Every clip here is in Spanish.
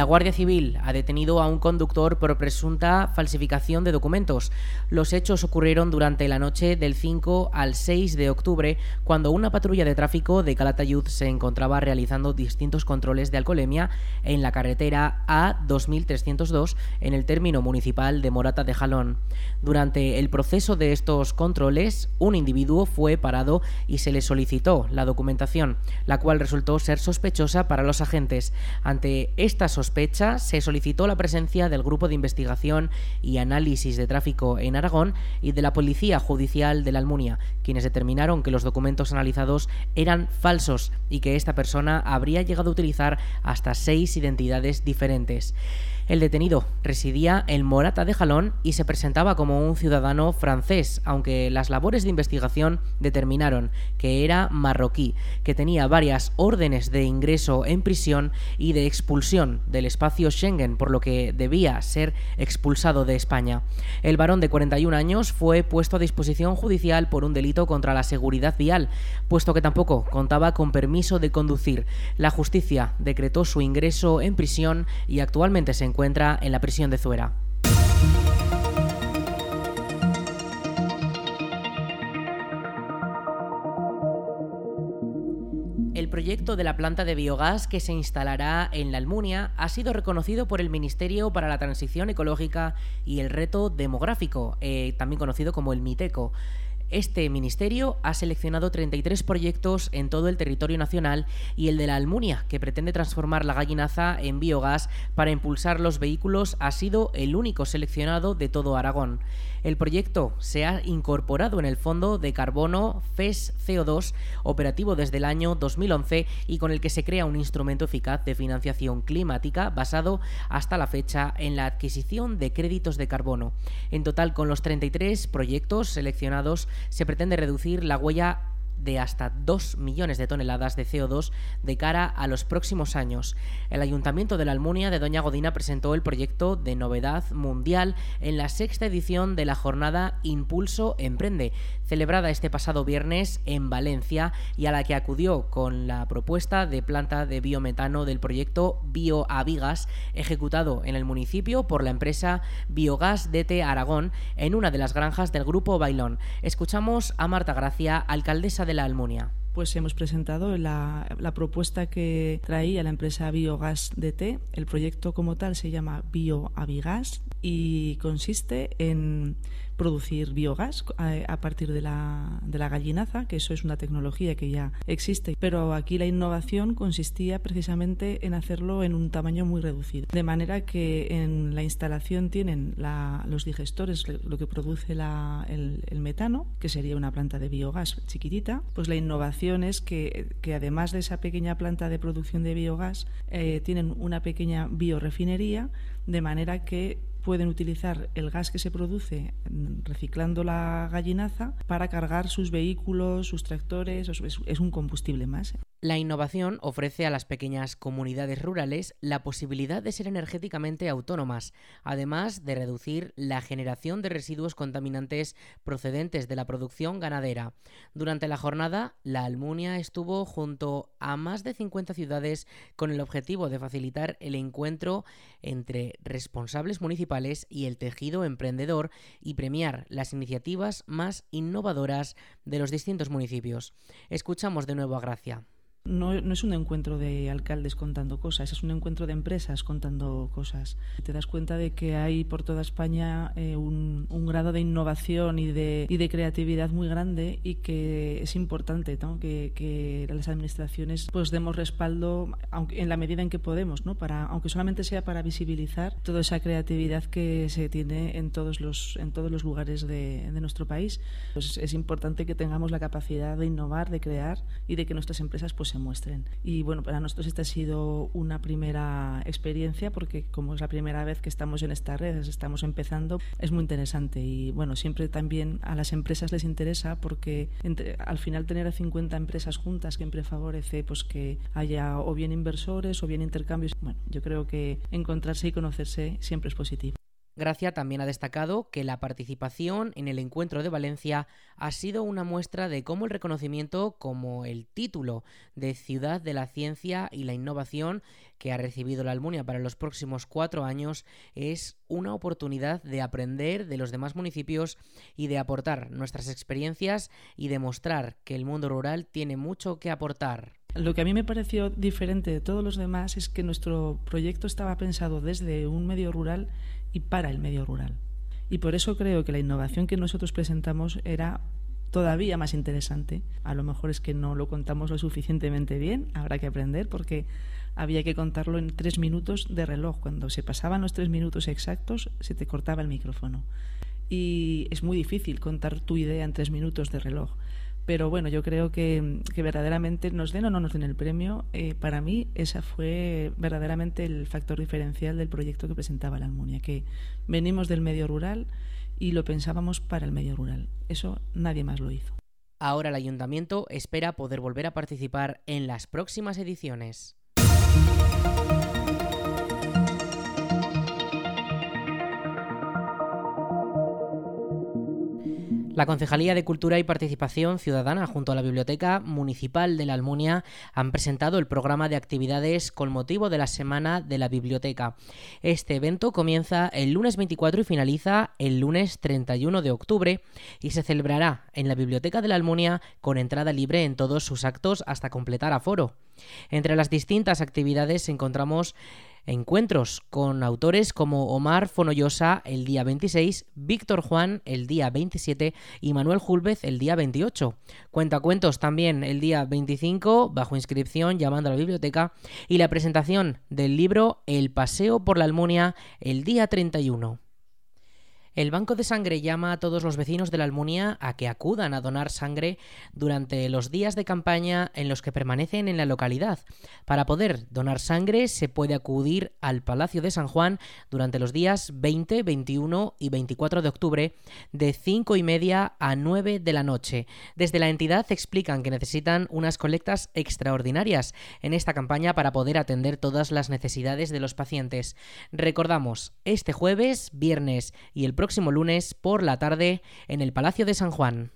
La Guardia Civil ha detenido a un conductor por presunta falsificación de documentos. Los hechos ocurrieron durante la noche del 5 al 6 de octubre, cuando una patrulla de tráfico de Calatayud se encontraba realizando distintos controles de alcoholemia en la carretera A2302 en el término municipal de Morata de Jalón. Durante el proceso de estos controles, un individuo fue parado y se le solicitó la documentación, la cual resultó ser sospechosa para los agentes. Ante esta se solicitó la presencia del Grupo de Investigación y Análisis de Tráfico en Aragón y de la Policía Judicial de la Almunia, quienes determinaron que los documentos analizados eran falsos y que esta persona habría llegado a utilizar hasta seis identidades diferentes. El detenido residía en Morata de Jalón y se presentaba como un ciudadano francés, aunque las labores de investigación determinaron que era marroquí, que tenía varias órdenes de ingreso en prisión y de expulsión del espacio Schengen, por lo que debía ser expulsado de España. El varón de 41 años fue puesto a disposición judicial por un delito contra la seguridad vial, puesto que tampoco contaba con permiso de conducir. La justicia decretó su ingreso en prisión y actualmente se encuentra encuentra en la prisión de Zuera. El proyecto de la planta de biogás que se instalará en la Almunia ha sido reconocido por el Ministerio para la Transición Ecológica y el Reto Demográfico, eh, también conocido como el MITECO. Este ministerio ha seleccionado 33 proyectos en todo el territorio nacional y el de la Almunia, que pretende transformar la gallinaza en biogás para impulsar los vehículos, ha sido el único seleccionado de todo Aragón. El proyecto se ha incorporado en el Fondo de Carbono FES CO2, operativo desde el año 2011 y con el que se crea un instrumento eficaz de financiación climática basado hasta la fecha en la adquisición de créditos de carbono. En total, con los 33 proyectos seleccionados, se pretende reducir la huella de hasta 2 millones de toneladas de CO2 de cara a los próximos años. El Ayuntamiento de la Almunia de Doña Godina presentó el proyecto de novedad mundial en la sexta edición de la jornada Impulso Emprende, celebrada este pasado viernes en Valencia y a la que acudió con la propuesta de planta de biometano del proyecto BioAvigas, ejecutado en el municipio por la empresa Biogas DT Aragón en una de las granjas del grupo Bailón. Escuchamos a Marta Gracia, alcaldesa de de la Almunia? Pues hemos presentado la, propuesta que traía la empresa Biogas DT. El proyecto como tal se llama BioAvigas y consiste en producir biogás a, partir de la, de la gallinaza, que eso es una tecnología que ya existe, pero aquí la innovación consistía precisamente en hacerlo en un tamaño muy reducido, de manera que en la instalación tienen los digestores, lo que produce el, metano, que sería una planta de biogás chiquitita, pues la innovación es que, además de esa pequeña planta de producción de biogás, eh, tienen una pequeña biorefinería, de manera que pueden utilizar el gas que se produce mm, reciclando la gallinaza para cargar sus vehículos, sus tractores, es un combustible más. La innovación ofrece a las pequeñas comunidades rurales la posibilidad de ser energéticamente autónomas, además de reducir la generación de residuos contaminantes procedentes de la producción ganadera. Durante la jornada, la Almunia estuvo junto a más de 50 ciudades con el objetivo de facilitar el encuentro entre responsables municipales y el tejido emprendedor y premiar las iniciativas más innovadoras de los distintos municipios. Escuchamos de nuevo a Gracia. No, es un encuentro de alcaldes contando cosas, es un encuentro de empresas contando cosas. Te das cuenta de que hay por toda España eh, un, grado de innovación y de, y de creatividad muy grande y que es importante que, las administraciones pues demos respaldo aunque, en la medida en que podemos, ¿no? para, aunque solamente sea para visibilizar toda esa creatividad que se tiene en todos los, en todos los lugares de, de nuestro país. Pues es importante que tengamos la capacidad de innovar, de crear y de que nuestras empresas pues, se muestren. Y bueno, para nosotros esta ha sido una primera experiencia porque como es la primera vez que estamos en estas redes, estamos empezando, es muy interesante y bueno, siempre también a las empresas les interesa porque al final tener a 50 empresas juntas siempre favorece pues que haya o bien inversores o bien intercambios. Bueno, yo creo que encontrarse y conocerse siempre es positivo. Gracia también ha destacado que la participación en el encuentro de Valencia ha sido una muestra de cómo el reconocimiento como el título de Ciudad de la Ciencia y la Innovación que ha recibido la Almunia para los próximos cuatro años es una oportunidad de aprender de los demás municipios y de aportar nuestras experiencias y demostrar que el mundo rural tiene mucho que aportar. Lo que a mí me pareció diferente de todos los demás es que nuestro proyecto estaba pensado desde un medio rural y para el medio rural. Y por eso creo que la innovación que nosotros presentamos era todavía más interesante. A lo mejor es que no lo contamos lo suficientemente bien, habrá que aprender porque había que contarlo en tres minutos de reloj. Cuando se pasaban los tres minutos exactos, se te cortaba el micrófono. Y es muy difícil contar tu idea en tres minutos de reloj. Pero bueno, yo creo que, verdaderamente nos den o no nos den el premio, eh, para mí ese fue verdaderamente el factor diferencial del proyecto que presentaba la Almunia, que venimos del medio rural y lo pensábamos para el medio rural. Eso nadie más lo hizo. Ahora el ayuntamiento espera poder volver a participar en las próximas ediciones. La Concejalía de Cultura y Participación Ciudadana junto a la Biblioteca Municipal de la Almunia han presentado el programa de actividades con motivo de la Semana de la Biblioteca. Este evento comienza el lunes 24 y finaliza el lunes 31 de octubre y se celebrará en la Biblioteca de la Almunia con entrada libre en todos sus actos hasta completar aforo. Entre las distintas actividades encontramos encuentros con autores como Omar Fonollosa el día 26, Víctor Juan el día 27 y Manuel Julvez el día 28. Cuentacuentos también el día 25, bajo inscripción llamando a la biblioteca, y la presentación del libro El Paseo por la Almunia el día 31. El Banco de Sangre llama a todos los vecinos de la Almunia a que acudan a donar sangre durante los días de campaña en los que permanecen en la localidad. Para poder donar sangre se puede acudir al Palacio de San Juan durante los días 20, 21 y 24 de octubre de 5 y media a 9 de la noche. Desde la entidad explican que necesitan unas colectas extraordinarias en esta campaña para poder atender todas las necesidades de los pacientes. Recordamos, este jueves, viernes y el próximo lunes por la tarde en el Palacio de San Juan.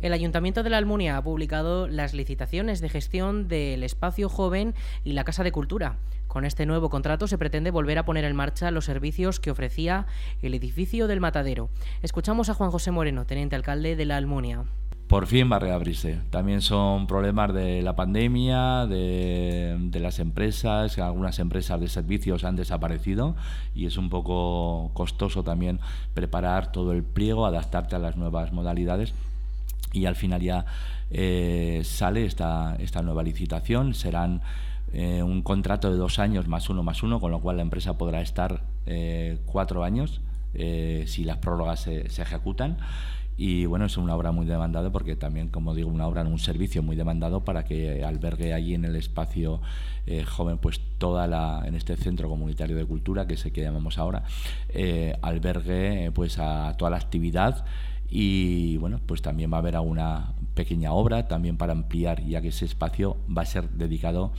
El Ayuntamiento de la Almunia ha publicado las licitaciones de gestión del espacio joven y la Casa de Cultura. Con este nuevo contrato se pretende volver a poner en marcha los servicios que ofrecía el edificio del Matadero. Escuchamos a Juan José Moreno, teniente alcalde de la Almunia por fin va a reabrirse. También son problemas de la pandemia, de, las empresas, algunas empresas de servicios han desaparecido y es un poco costoso también preparar todo el pliego, adaptarte a las nuevas modalidades. Y al final ya eh, sale esta, nueva licitación, serán eh, un contrato de dos años más uno más uno, con lo cual la empresa podrá estar eh, cuatro años si las prórrogas se ejecutan y bueno, es una obra muy demandada porque también, como digo, una obra, un servicio muy demandado para que albergue allí en el espacio eh, joven, pues toda la, en este centro comunitario de cultura, que es el que llamamos ahora, eh, albergue pues a toda la actividad y bueno, pues también va a haber alguna pequeña obra también para ampliar, ya que ese espacio va a ser dedicado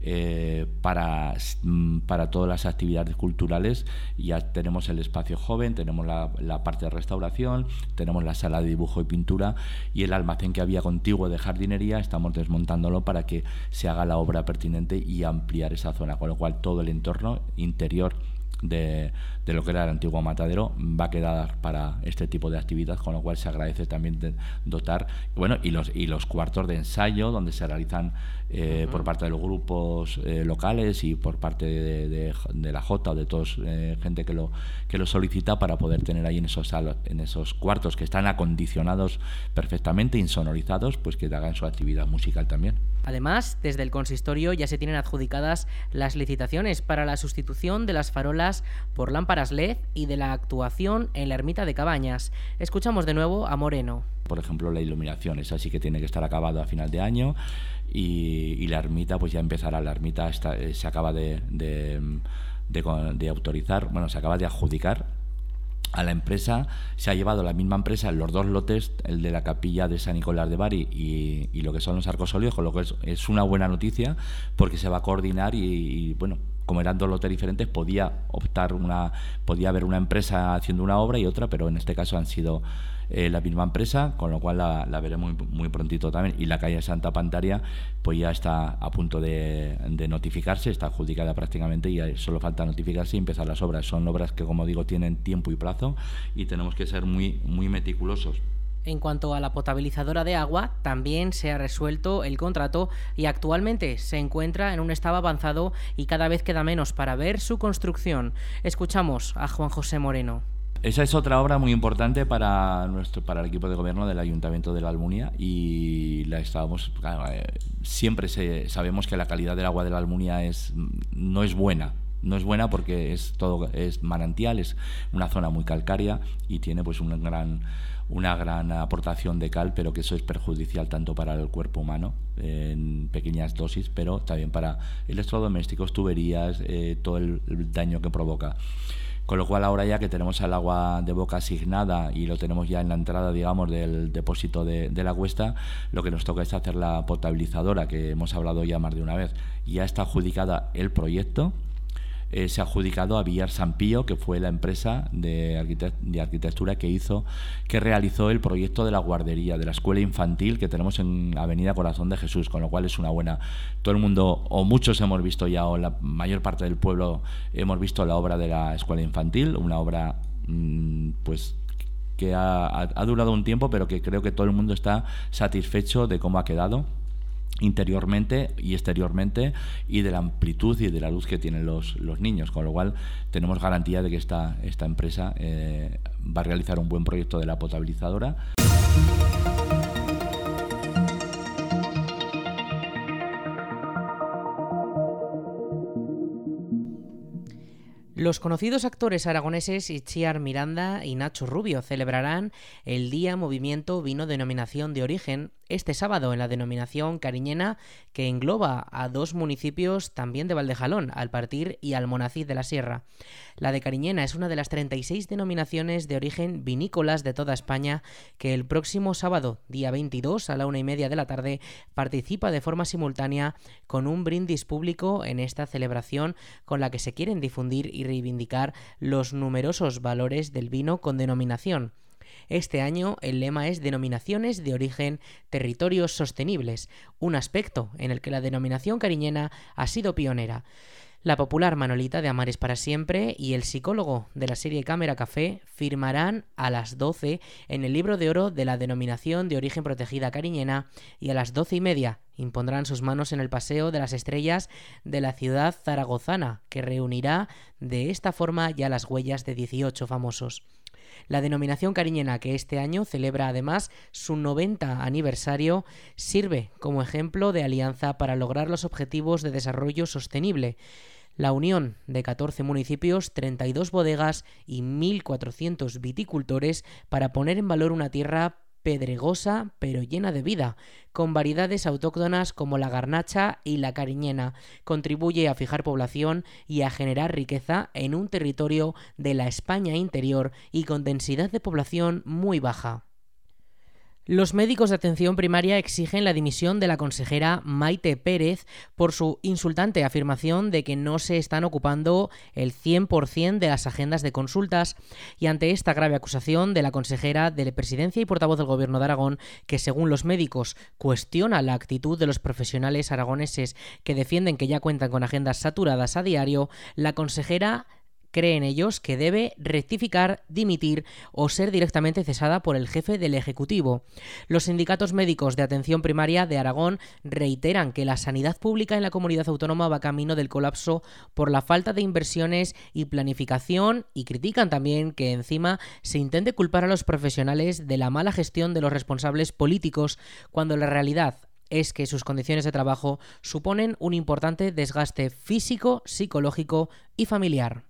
eh, para, mm, para todas las actividades culturales. Ya tenemos el espacio joven, tenemos la, la, parte de restauración, tenemos la sala de dibujo y pintura y el almacén que había contiguo de jardinería, estamos desmontándolo para que se haga la obra pertinente y ampliar esa zona, con lo cual todo el entorno interior de, de, lo que era el antiguo matadero va a quedar para este tipo de actividad, con lo cual se agradece también dotar, bueno, y los, y los cuartos de ensayo donde se realizan eh, por parte de los grupos eh, locales y por parte de, de, la J o de todos eh, gente que lo, que lo solicita para poder tener ahí en esos, en esos cuartos que están acondicionados perfectamente, insonorizados, pues que hagan su actividad musical también. Además, desde el consistorio ya se tienen adjudicadas las licitaciones para la sustitución de las farolas por lámparas LED y de la actuación en la ermita de Cabañas. Escuchamos de nuevo a Moreno. Por ejemplo, la iluminación, esa sí que tiene que estar acabado a final de año y, la ermita pues ya empezará. La ermita eh, se acaba de, autorizar, bueno, se acaba de adjudicar a la empresa se ha llevado la misma empresa los dos lotes, el de la capilla de San Nicolás de Bari y, lo que son los arcos con lo que es, una buena noticia porque se va a coordinar y, bueno, como eran dos lotes diferentes, podía optar una, podía haber una empresa haciendo una obra y otra, pero en este caso han sido eh, la misma empresa, con lo cual la, veremos muy, prontito también. Y la calle Santa Pantaria, pues ya está a punto de, notificarse, está adjudicada prácticamente y solo falta notificarse y empezar las obras. Son obras que, como digo, tienen tiempo y plazo y tenemos que ser muy, muy meticulosos. En cuanto a la potabilizadora de agua, también se ha resuelto el contrato y actualmente se encuentra en un estado avanzado y cada vez queda menos para ver su construcción. Escuchamos a Juan José Moreno. Esa es otra obra muy importante para nuestro para el equipo de gobierno del Ayuntamiento de la Almunia y la estábamos eh, siempre sabemos que la calidad del agua de la Almunia es no es buena no es buena porque es todo es manantial es una zona muy calcárea y tiene pues una gran una gran aportación de cal pero que eso es perjudicial tanto para el cuerpo humano en pequeñas dosis pero también para electrodomésticos tuberías eh, todo el daño que provoca con lo cual ahora ya que tenemos el agua de boca asignada y lo tenemos ya en la entrada, digamos, del depósito de, de la cuesta, lo que nos toca es hacer la potabilizadora, que hemos hablado ya más de una vez. Ya está adjudicada el proyecto, eh, se ha adjudicado a Villar Sampío, que fue la empresa de, arquitectura que hizo, que realizó el proyecto de la guardería, de la escuela infantil que tenemos en Avenida Corazón de Jesús, con lo cual es una buena. Todo el mundo, o muchos hemos visto ya, o la mayor parte del pueblo hemos visto la obra de la escuela infantil, una obra mm, pues que ha durado un tiempo, pero que creo que todo el mundo está satisfecho de cómo ha quedado interiormente y exteriormente y de la amplitud y de la luz que tienen los, los niños, con lo cual tenemos garantía de que esta, esta empresa eh, va a realizar un buen proyecto de la potabilizadora. Los conocidos actores aragoneses Itziar Miranda y Nacho Rubio celebrarán el Día Movimiento Vino Denominación de Origen este sábado en la denominación cariñena que engloba a dos municipios también de Valdejalón, Alpartir y Almonacid de la Sierra. La de Cariñena es una de las 36 denominaciones de origen vinícolas de toda España que el próximo sábado, día 22 a la una y media de la tarde, participa de forma simultánea con un brindis público en esta celebración con la que se quieren difundir y reivindicar los numerosos valores del vino con denominación. Este año el lema es Denominaciones de origen territorios sostenibles, un aspecto en el que la denominación cariñena ha sido pionera. La popular Manolita de Amares para siempre y el psicólogo de la serie Cámara Café firmarán a las 12 en el libro de oro de la denominación de origen protegida cariñena y a las doce y media impondrán sus manos en el Paseo de las Estrellas de la ciudad zaragozana, que reunirá de esta forma ya las huellas de 18 famosos. La denominación cariñena, que este año celebra además su 90 aniversario, sirve como ejemplo de alianza para lograr los objetivos de desarrollo sostenible. La unión de 14 municipios, 32 bodegas y 1.400 viticultores para poner en valor una tierra pedregosa pero llena de vida, con variedades autóctonas como la garnacha y la cariñena. Contribuye a fijar población y a generar riqueza en un territorio de la España interior y con densidad de población muy baja. Los médicos de atención primaria exigen la dimisión de la consejera Maite Pérez por su insultante afirmación de que no se están ocupando el 100% de las agendas de consultas y ante esta grave acusación de la consejera de la presidencia y portavoz del gobierno de Aragón, que según los médicos cuestiona la actitud de los profesionales aragoneses que defienden que ya cuentan con agendas saturadas a diario, la consejera creen ellos que debe rectificar, dimitir o ser directamente cesada por el jefe del Ejecutivo. Los sindicatos médicos de atención primaria de Aragón reiteran que la sanidad pública en la comunidad autónoma va camino del colapso por la falta de inversiones y planificación y critican también que encima se intente culpar a los profesionales de la mala gestión de los responsables políticos cuando la realidad es que sus condiciones de trabajo suponen un importante desgaste físico, psicológico y familiar.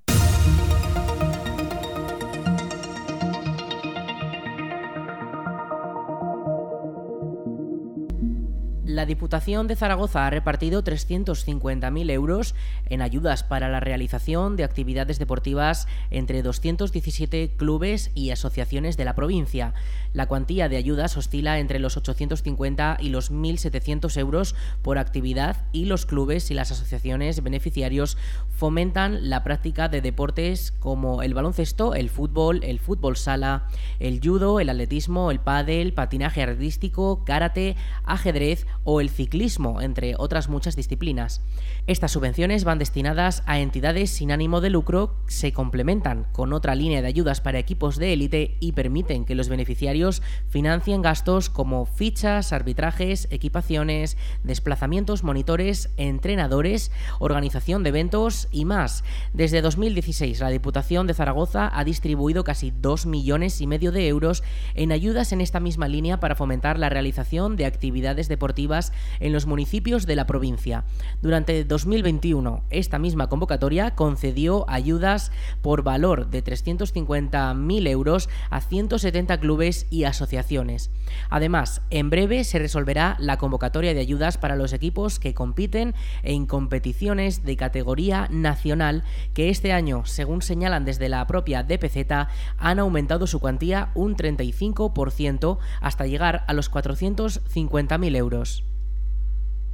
La Diputación de Zaragoza ha repartido 350.000 euros en ayudas para la realización de actividades deportivas entre 217 clubes y asociaciones de la provincia. La cuantía de ayudas oscila entre los 850 y los 1.700 euros por actividad y los clubes y las asociaciones beneficiarios fomentan la práctica de deportes como el baloncesto, el fútbol, el fútbol sala, el judo, el atletismo, el pádel, patinaje artístico, karate, ajedrez o el ciclismo, entre otras muchas disciplinas. Estas subvenciones van destinadas a entidades sin ánimo de lucro, se complementan con otra línea de ayudas para equipos de élite y permiten que los beneficiarios financien gastos como fichas, arbitrajes, equipaciones, desplazamientos, monitores, entrenadores, organización de eventos y más. Desde 2016, la Diputación de Zaragoza ha distribuido casi 2 millones y medio de euros en ayudas en esta misma línea para fomentar la realización de actividades deportivas en los municipios de la provincia. Durante 2021, esta misma convocatoria concedió ayudas por valor de 350.000 euros a 170 clubes y asociaciones. Además, en breve se resolverá la convocatoria de ayudas para los equipos que compiten en competiciones de categoría nacional que este año, según señalan desde la propia DPZ, han aumentado su cuantía un 35% hasta llegar a los 450.000 euros.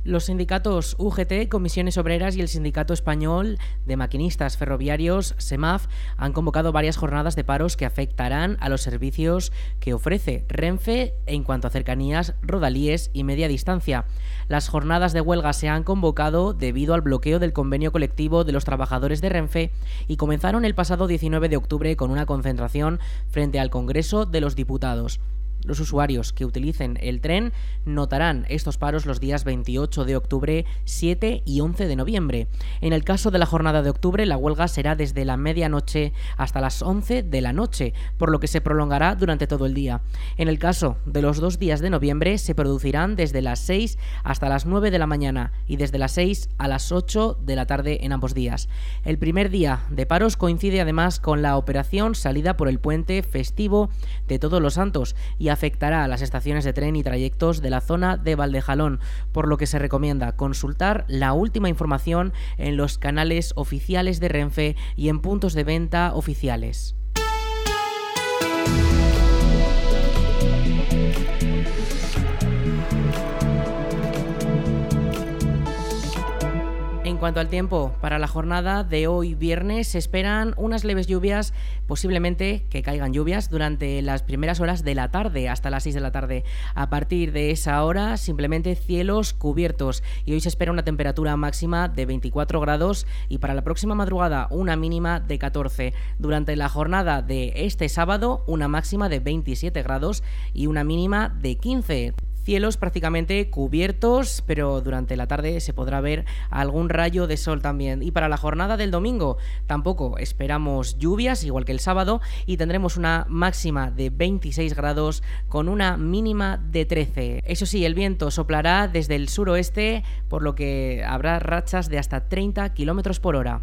Los sindicatos UGT, Comisiones Obreras y el Sindicato Español de Maquinistas Ferroviarios, SEMAF, han convocado varias jornadas de paros que afectarán a los servicios que ofrece Renfe en cuanto a cercanías, rodalíes y media distancia. Las jornadas de huelga se han convocado debido al bloqueo del convenio colectivo de los trabajadores de Renfe y comenzaron el pasado 19 de octubre con una concentración frente al Congreso de los Diputados. Los usuarios que utilicen el tren notarán estos paros los días 28 de octubre, 7 y 11 de noviembre. En el caso de la jornada de octubre, la huelga será desde la medianoche hasta las 11 de la noche, por lo que se prolongará durante todo el día. En el caso de los dos días de noviembre, se producirán desde las 6 hasta las 9 de la mañana y desde las 6 a las 8 de la tarde en ambos días. El primer día de paros coincide además con la operación salida por el puente festivo de Todos los Santos y afectará a las estaciones de tren y trayectos de la zona de Valdejalón, por lo que se recomienda consultar la última información en los canales oficiales de Renfe y en puntos de venta oficiales. Cuanto al tiempo, para la jornada de hoy viernes se esperan unas leves lluvias, posiblemente que caigan lluvias durante las primeras horas de la tarde, hasta las 6 de la tarde. A partir de esa hora, simplemente cielos cubiertos y hoy se espera una temperatura máxima de 24 grados y para la próxima madrugada una mínima de 14. Durante la jornada de este sábado, una máxima de 27 grados y una mínima de 15. Cielos prácticamente cubiertos, pero durante la tarde se podrá ver algún rayo de sol también. Y para la jornada del domingo tampoco esperamos lluvias, igual que el sábado, y tendremos una máxima de 26 grados con una mínima de 13. Eso sí, el viento soplará desde el suroeste, por lo que habrá rachas de hasta 30 kilómetros por hora.